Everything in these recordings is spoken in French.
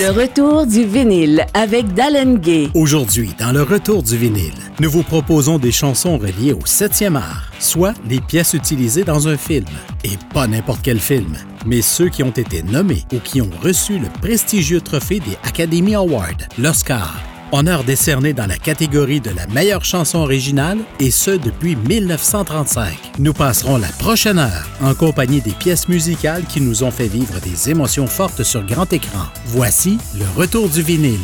Le retour du vinyle avec Dallin Gay. Aujourd'hui, dans le retour du vinyle, nous vous proposons des chansons reliées au 7e art, soit des pièces utilisées dans un film, et pas n'importe quel film mais ceux qui ont été nommés ou qui ont reçu le prestigieux trophée des Academy Awards, l'Oscar, honneur décerné dans la catégorie de la meilleure chanson originale, et ce depuis 1935. Nous passerons la prochaine heure en compagnie des pièces musicales qui nous ont fait vivre des émotions fortes sur grand écran. Voici le retour du vinyle.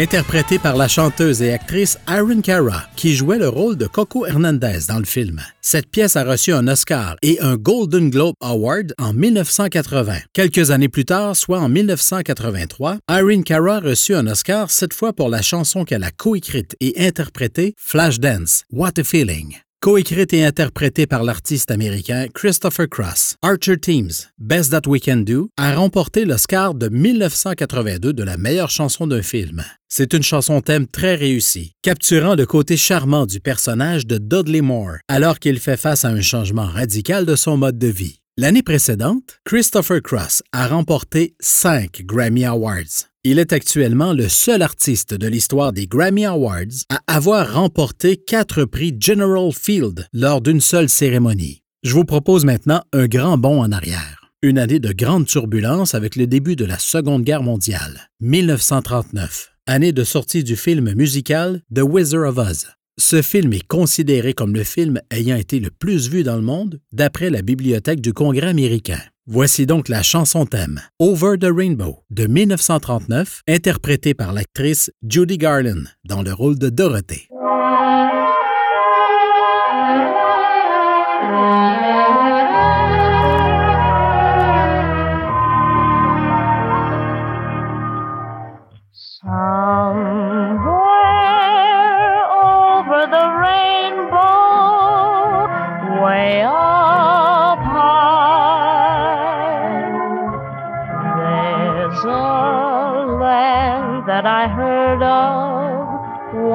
Fame, interprétée par la chanteuse et actrice Aaron Cara, qui jouait le rôle de Coco Hernandez dans le film. Cette pièce a reçu un Oscar et un Golden Globe Award en 1980. Quelques années plus tard, soit en 1983, Irene Cara reçut un Oscar cette fois pour la chanson qu'elle a coécrite et interprétée Flashdance, What a Feeling. Coécrite et interprétée par l'artiste américain Christopher Cross, Archer Teams, Best That We Can Do a remporté l'Oscar de 1982 de la meilleure chanson d'un film. C'est une chanson thème très réussie, capturant le côté charmant du personnage de Dudley Moore, alors qu'il fait face à un changement radical de son mode de vie. L'année précédente, Christopher Cross a remporté cinq Grammy Awards. Il est actuellement le seul artiste de l'histoire des Grammy Awards à avoir remporté quatre prix General Field lors d'une seule cérémonie. Je vous propose maintenant un grand bond en arrière. Une année de grande turbulence avec le début de la Seconde Guerre mondiale, 1939, année de sortie du film musical The Wizard of Oz. Ce film est considéré comme le film ayant été le plus vu dans le monde d'après la Bibliothèque du Congrès américain. Voici donc la chanson thème Over the Rainbow de 1939, interprétée par l'actrice Judy Garland dans le rôle de Dorothée.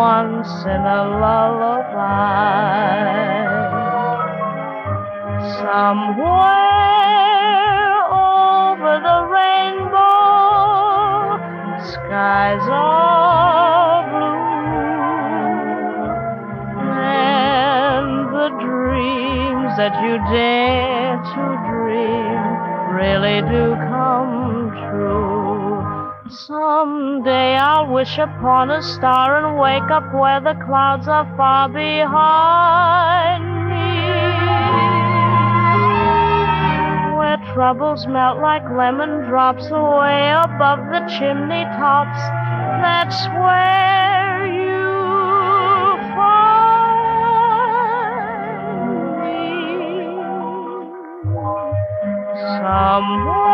Once in a lullaby. Somewhere over the rainbow, skies are blue, and the dreams that you dare to dream really do come true. Someday I'll wish upon a star and wake up where the clouds are far behind me where troubles melt like lemon drops away above the chimney tops. That's where you find me. Somewhere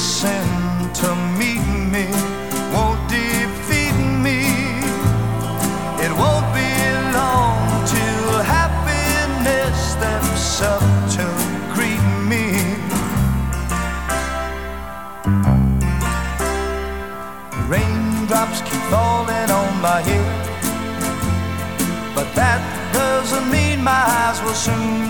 sent to meet me won't defeat me. It won't be long till happiness steps up to greet me. Raindrops keep falling on my head, but that doesn't mean my eyes will soon.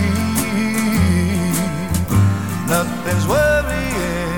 there's worrying.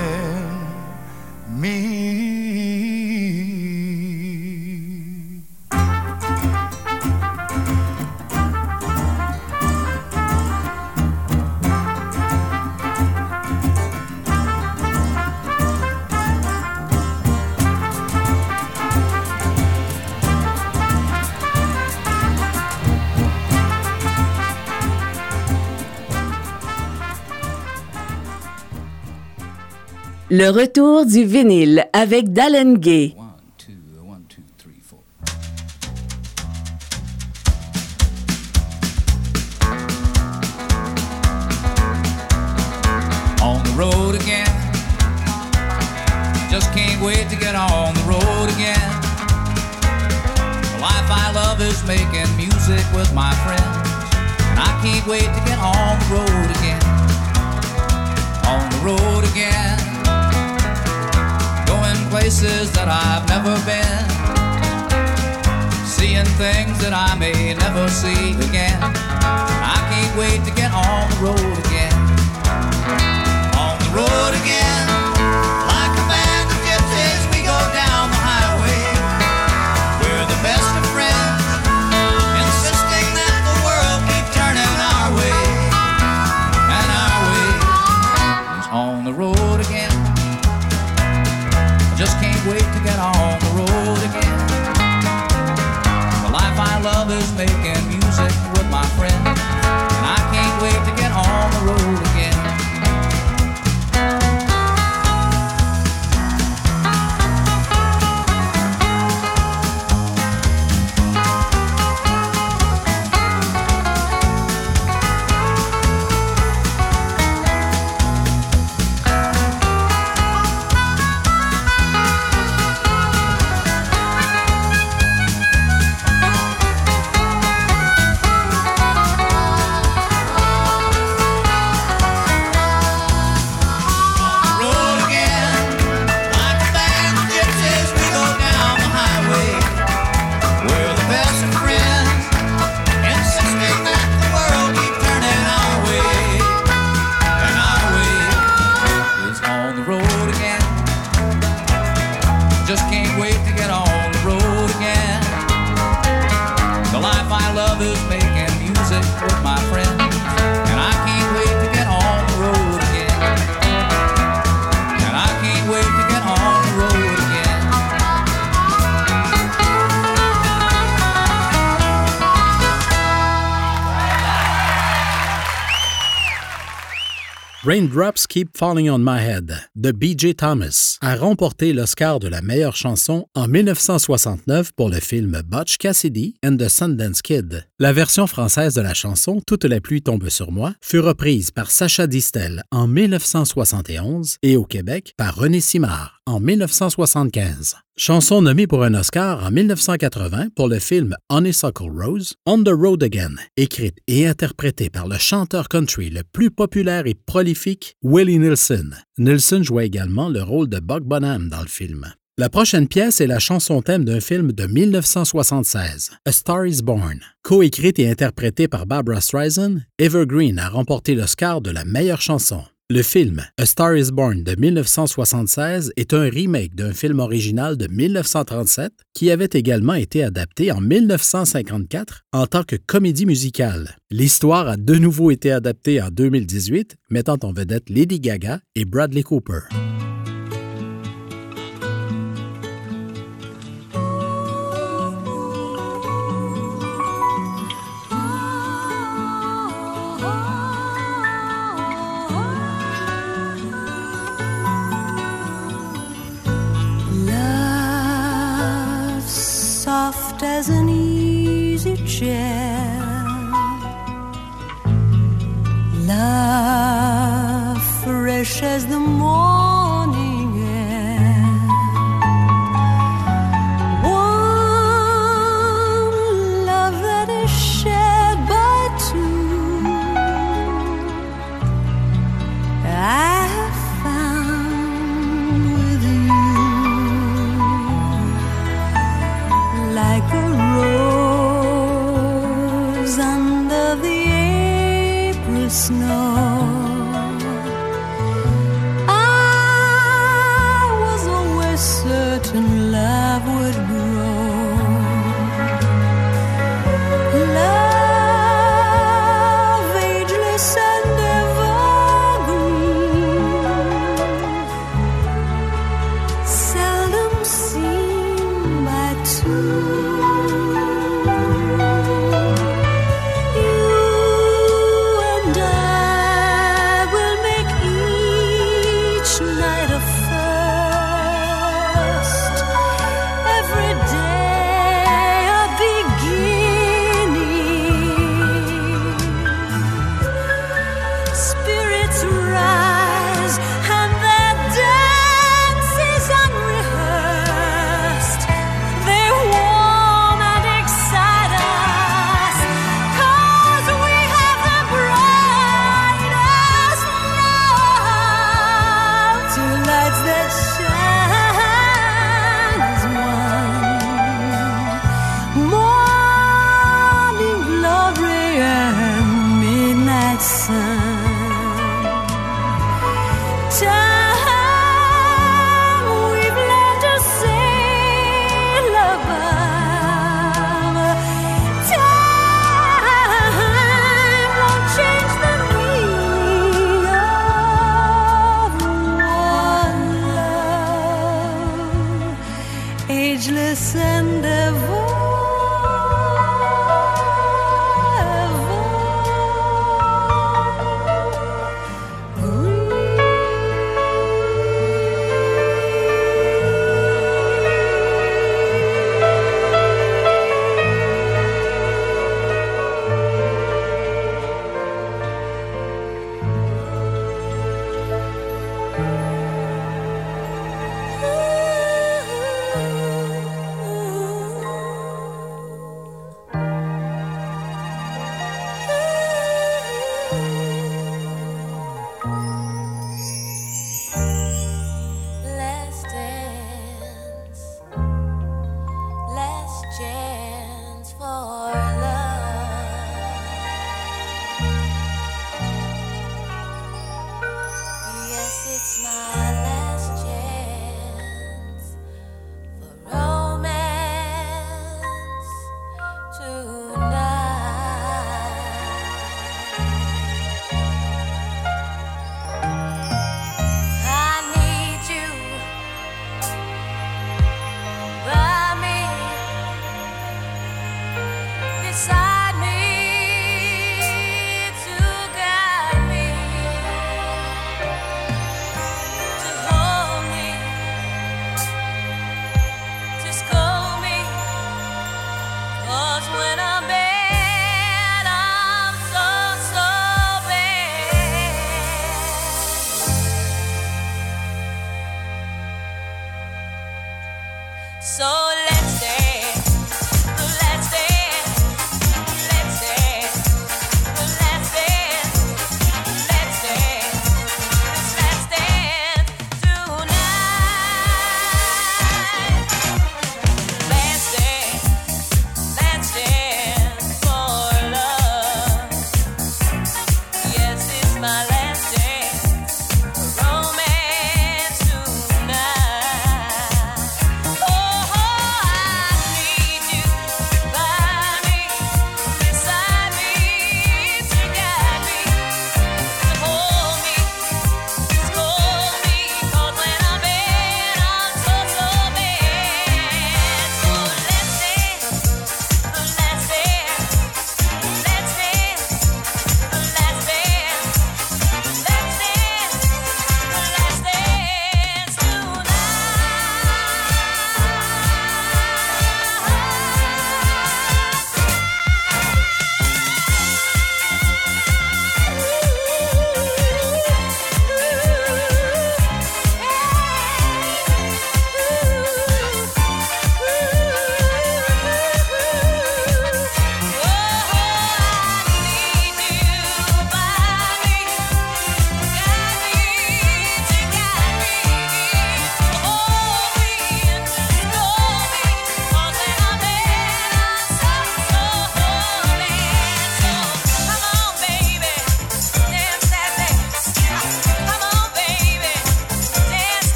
Le retour du vinyle avec Dallin Raindrops Keep Falling on My Head de B.J. Thomas a remporté l'Oscar de la meilleure chanson en 1969 pour le film Butch Cassidy and the Sundance Kid. La version française de la chanson Toute la pluie tombe sur moi fut reprise par Sacha Distel en 1971 et au Québec par René Simard en 1975. Chanson nommée pour un Oscar en 1980 pour le film Honeysuckle Rose, On the Road Again, écrite et interprétée par le chanteur country le plus populaire et prolifique, Willie Nelson. Nelson jouait également le rôle de Buck Bonham dans le film. La prochaine pièce est la chanson thème d'un film de 1976, A Star is Born. Coécrite et interprétée par Barbara Streisand, Evergreen a remporté l'Oscar de la meilleure chanson. Le film A Star is Born de 1976 est un remake d'un film original de 1937 qui avait également été adapté en 1954 en tant que comédie musicale. L'histoire a de nouveau été adaptée en 2018, mettant en vedette Lady Gaga et Bradley Cooper. as the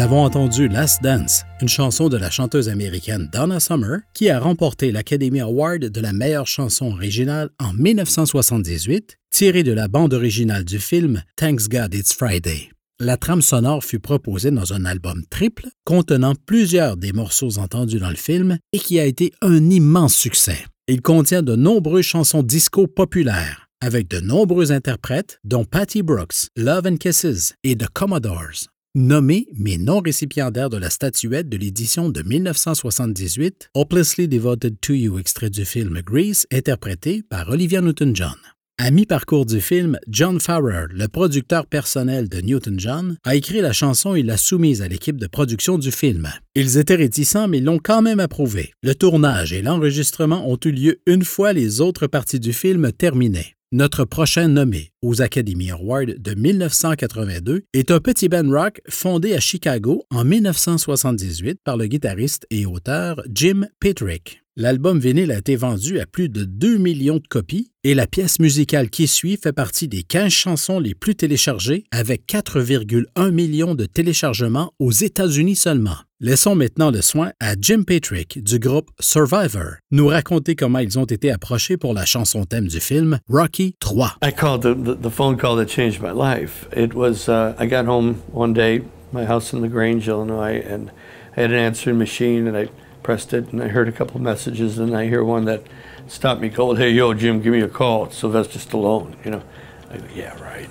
Nous avons entendu Last Dance, une chanson de la chanteuse américaine Donna Summer, qui a remporté l'Academy Award de la meilleure chanson originale en 1978, tirée de la bande originale du film Thanks God It's Friday. La trame sonore fut proposée dans un album triple contenant plusieurs des morceaux entendus dans le film et qui a été un immense succès. Il contient de nombreuses chansons disco populaires, avec de nombreux interprètes, dont Patty Brooks, Love and Kisses et The Commodores. Nommé mais non récipiendaire de la statuette de l'édition de 1978, Hopelessly Devoted to You, extrait du film Grease, interprété par Olivia Newton-John. À mi-parcours du film, John Farrer, le producteur personnel de Newton-John, a écrit la chanson et l'a soumise à l'équipe de production du film. Ils étaient réticents, mais l'ont quand même approuvé. Le tournage et l'enregistrement ont eu lieu une fois les autres parties du film terminées. Notre prochain nommé aux Academy Awards de 1982 est un petit band rock fondé à Chicago en 1978 par le guitariste et auteur Jim Patrick. L'album vinyle a été vendu à plus de 2 millions de copies et la pièce musicale qui suit fait partie des 15 chansons les plus téléchargées avec 4,1 millions de téléchargements aux États-Unis seulement. Laissons maintenant le soin à Jim Patrick du groupe Survivor nous raconter comment ils ont été approchés pour la chanson thème du film Rocky 3. I called the, the, the phone call that changed my life. It was, uh, I got home one day, my house in LaGrange, Illinois, and I had an answering machine and I pressed it and I heard a couple of messages and I hear one that stopped me cold. Hey, yo, Jim, give me a call. It's Sylvester Stallone. You know, I go, yeah, right.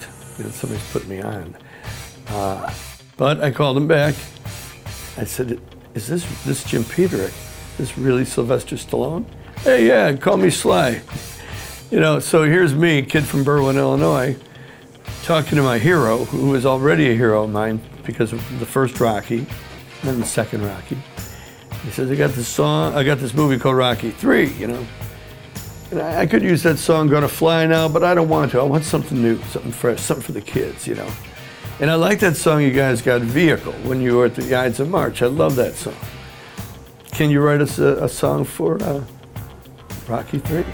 Somebody's put me on. Uh, but I called him back. I said, is this, this Jim Peterick? Is this really Sylvester Stallone? Hey, yeah, call me Sly. You know, so here's me, kid from Berwyn, Illinois, talking to my hero, who was already a hero of mine because of the first Rocky, and then the second Rocky. He says, I got this song, I got this movie called Rocky 3, you know. And I, I could use that song Gonna Fly now, but I don't want to. I want something new, something fresh, something for the kids, you know. And I like that song you guys got, Vehicle, when you were at the Ides of March. I love that song. Can you write us a, a song for uh, Rocky 3?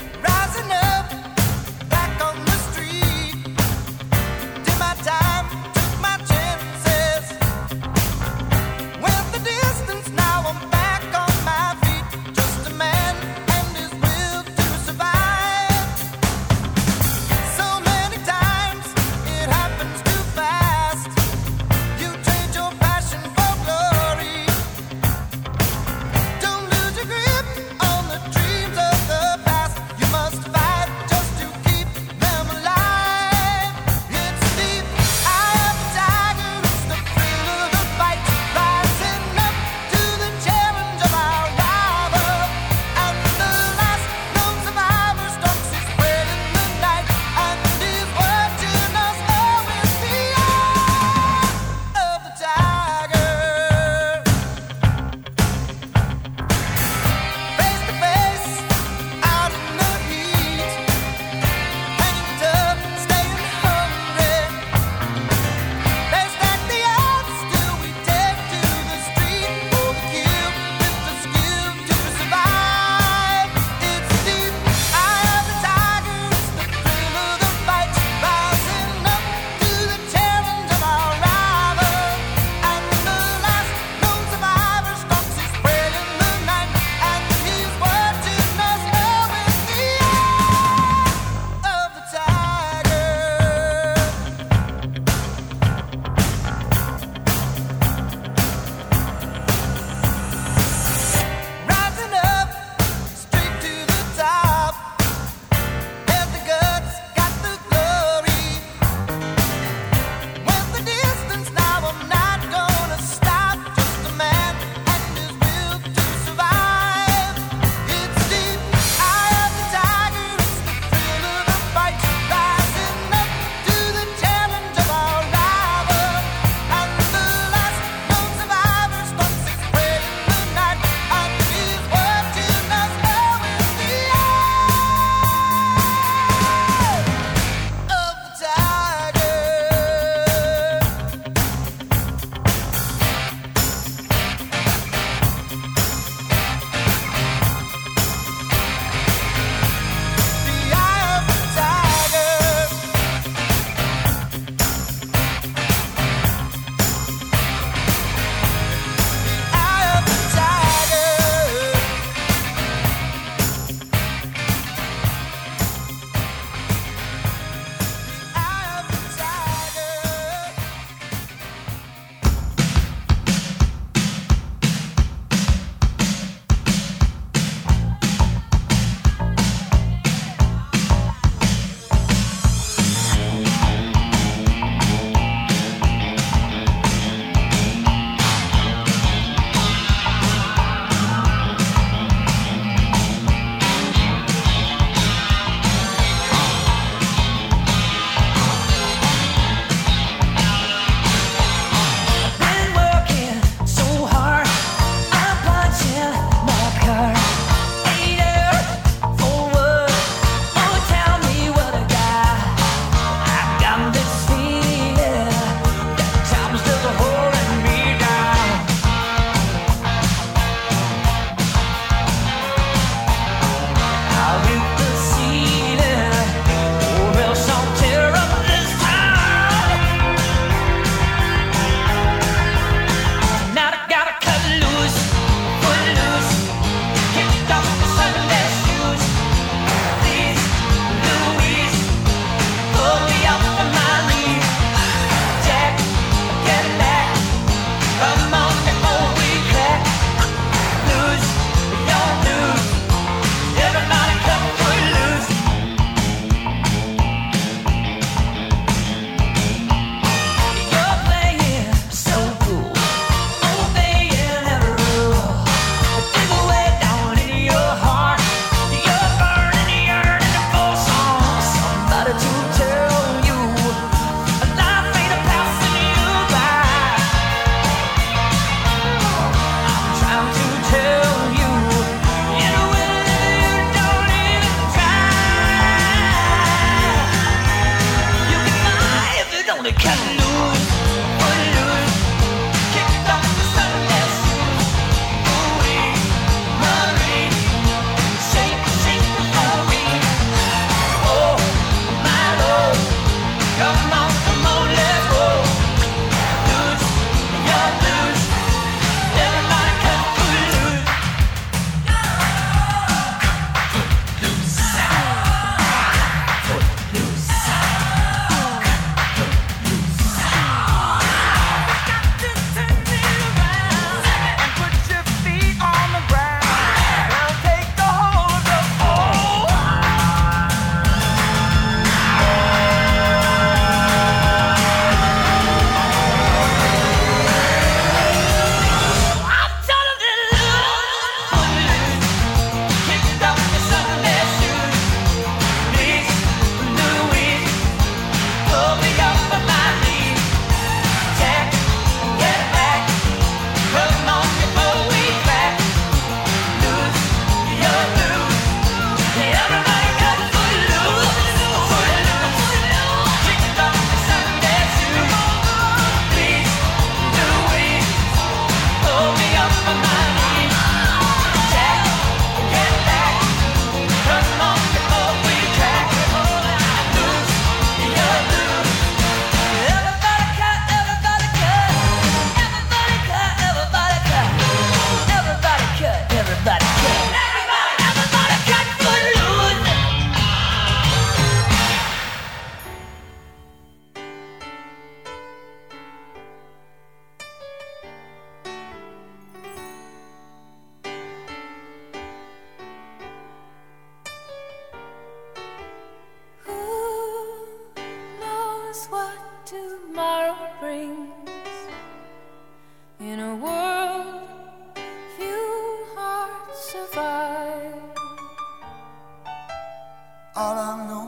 Know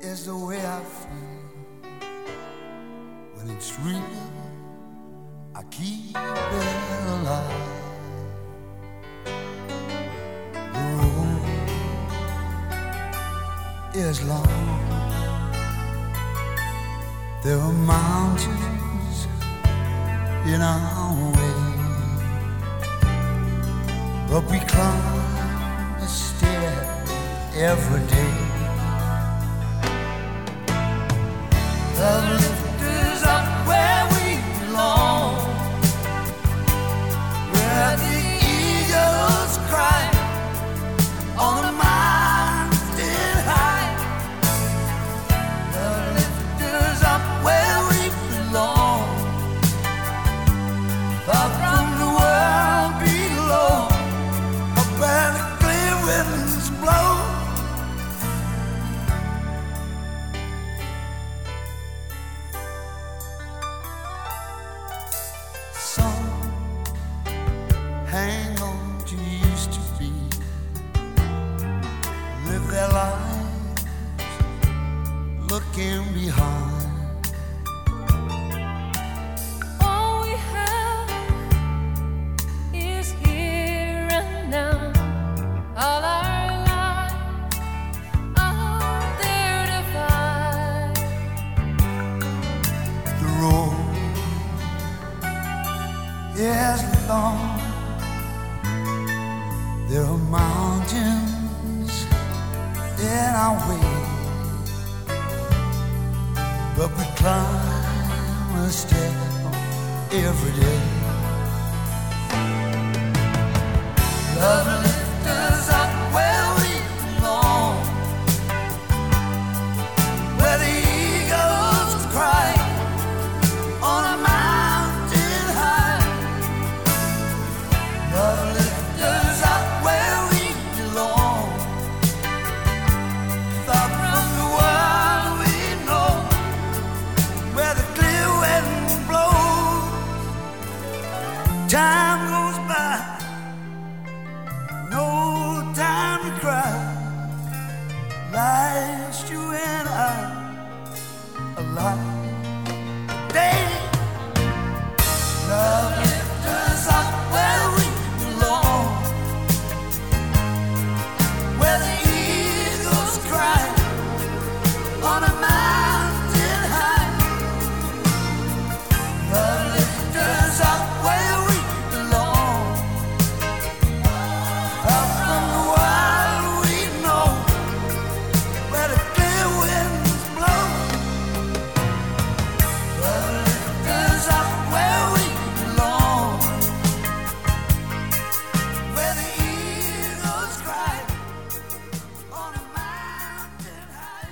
is the way I feel. When it's real, I keep it alive. The road is long. There are mountains in our way, but we climb every day. Every day.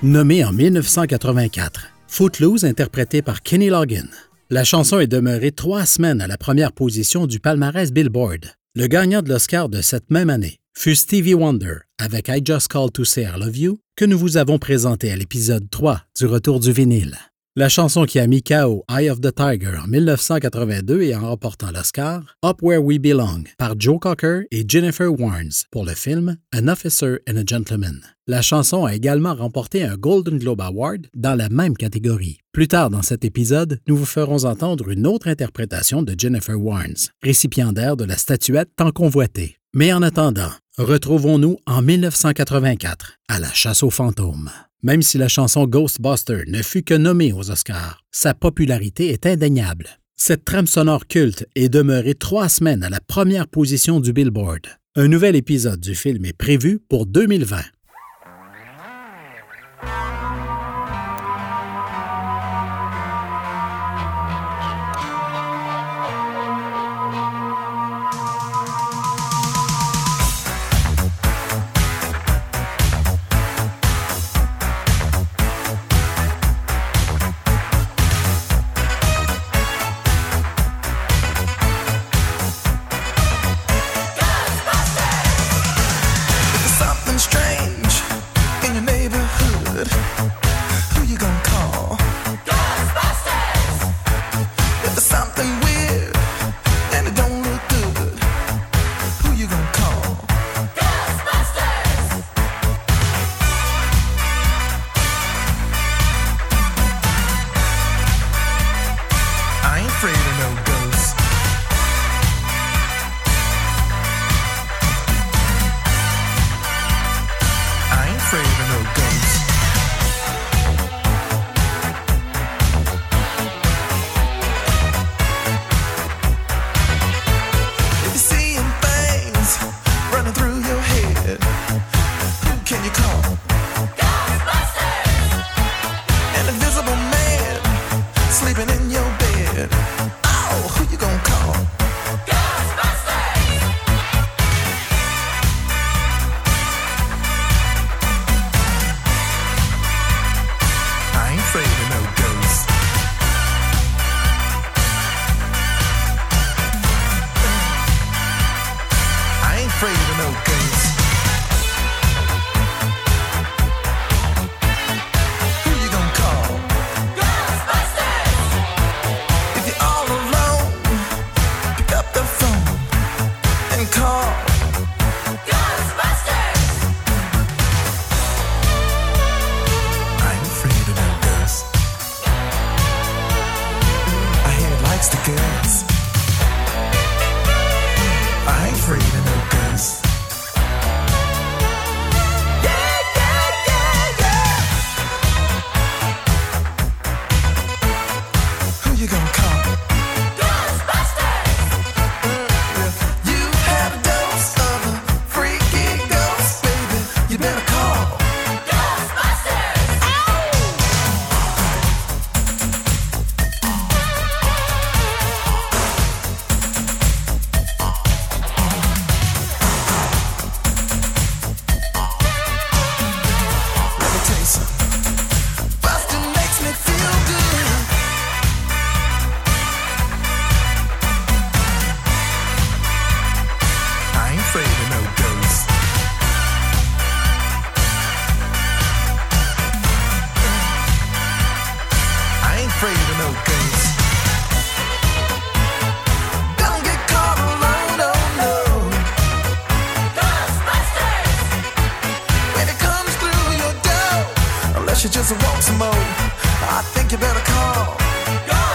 Nommé en 1984, Footloose interprété par Kenny Loggin. La chanson est demeurée trois semaines à la première position du palmarès Billboard. Le gagnant de l'Oscar de cette même année fut Stevie Wonder avec I Just Called to Say I Love You que nous vous avons présenté à l'épisode 3 du Retour du vinyle. La chanson qui a mis KO Eye of the Tiger en 1982 et en remportant l'Oscar, Up Where We Belong par Joe Cocker et Jennifer Warnes pour le film An Officer and a Gentleman. La chanson a également remporté un Golden Globe Award dans la même catégorie. Plus tard dans cet épisode, nous vous ferons entendre une autre interprétation de Jennifer Warnes, récipiendaire de la statuette tant convoitée. Mais en attendant, retrouvons-nous en 1984 à la chasse aux fantômes. Même si la chanson Ghostbuster ne fut que nommée aux Oscars, sa popularité est indéniable. Cette trame sonore culte est demeurée trois semaines à la première position du Billboard. Un nouvel épisode du film est prévu pour 2020. head. Oh, who you gonna call? She just walks some more. I think you better call. Go!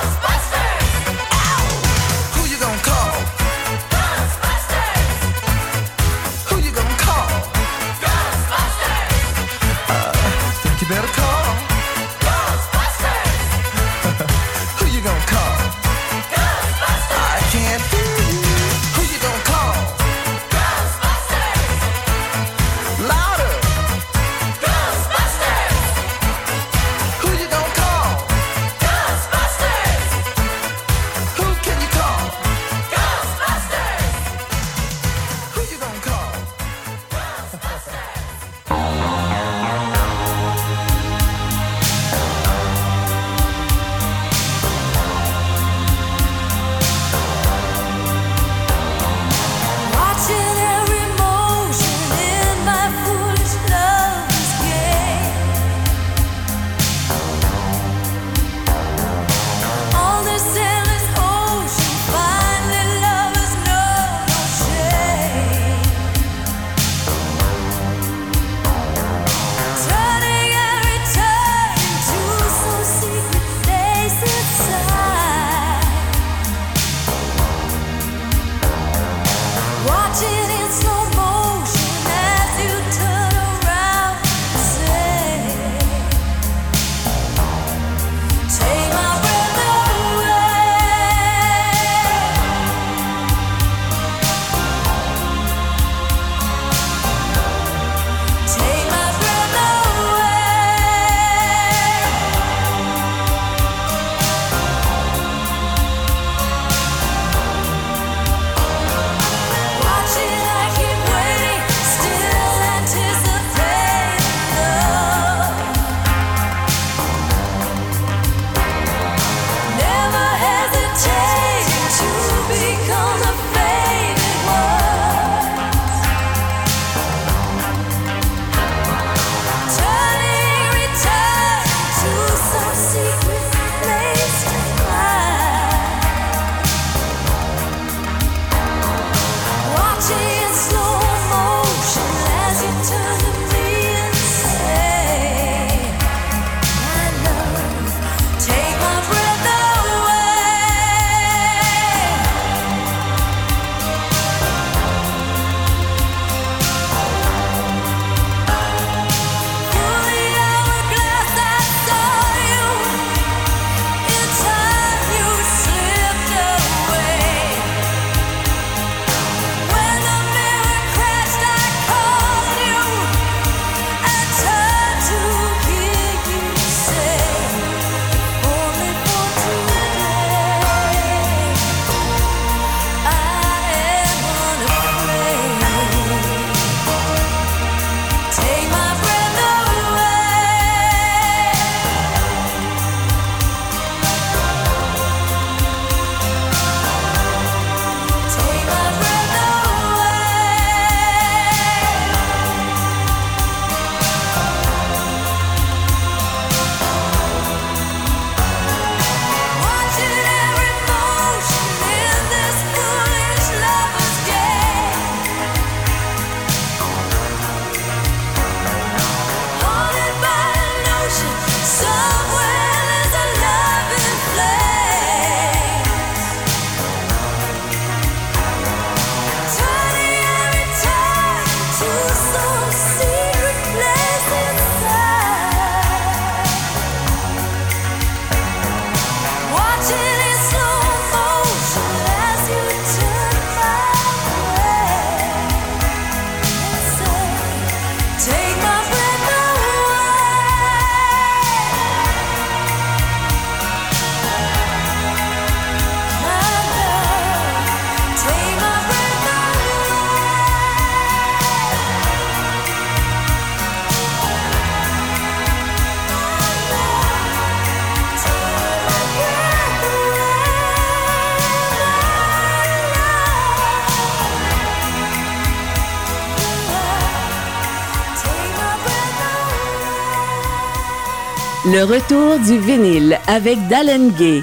Le retour du vinyle avec Dallin Gay.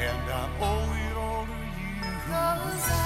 and I owe it all to you.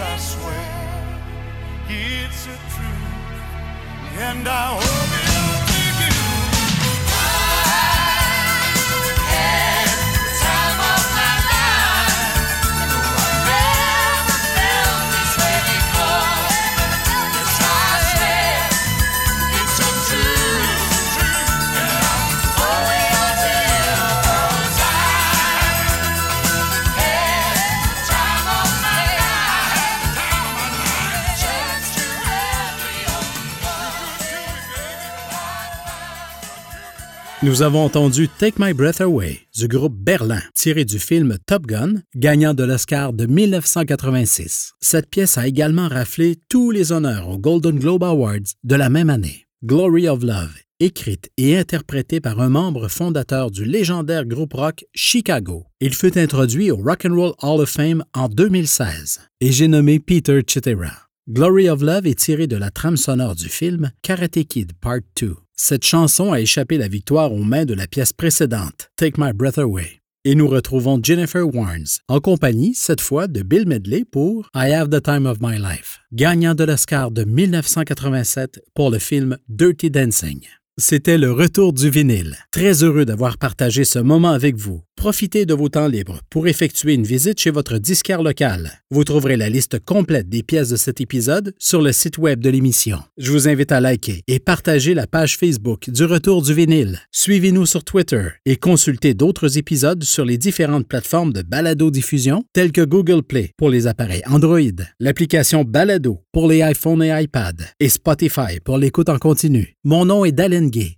I swear it's a truth, and I hope it'll Nous avons entendu Take My Breath Away du groupe Berlin, tiré du film Top Gun, gagnant de l'Oscar de 1986. Cette pièce a également raflé tous les honneurs aux Golden Globe Awards de la même année. Glory of Love, écrite et interprétée par un membre fondateur du légendaire groupe rock Chicago. Il fut introduit au Rock and Roll Hall of Fame en 2016 et j'ai nommé Peter Cetera. Glory of Love est tiré de la trame sonore du film Karate Kid Part 2. Cette chanson a échappé la victoire aux mains de la pièce précédente, Take My Breath Away. Et nous retrouvons Jennifer Warnes, en compagnie, cette fois, de Bill Medley pour I Have the Time of My Life, gagnant de l'Oscar de 1987 pour le film Dirty Dancing. C'était le retour du vinyle. Très heureux d'avoir partagé ce moment avec vous. Profitez de vos temps libres pour effectuer une visite chez votre disquaire local. Vous trouverez la liste complète des pièces de cet épisode sur le site web de l'émission. Je vous invite à liker et partager la page Facebook du Retour du vinyle. Suivez-nous sur Twitter et consultez d'autres épisodes sur les différentes plateformes de balado-diffusion telles que Google Play pour les appareils Android, l'application Balado pour les iPhones et iPad et Spotify pour l'écoute en continu. Mon nom est Dalen Gay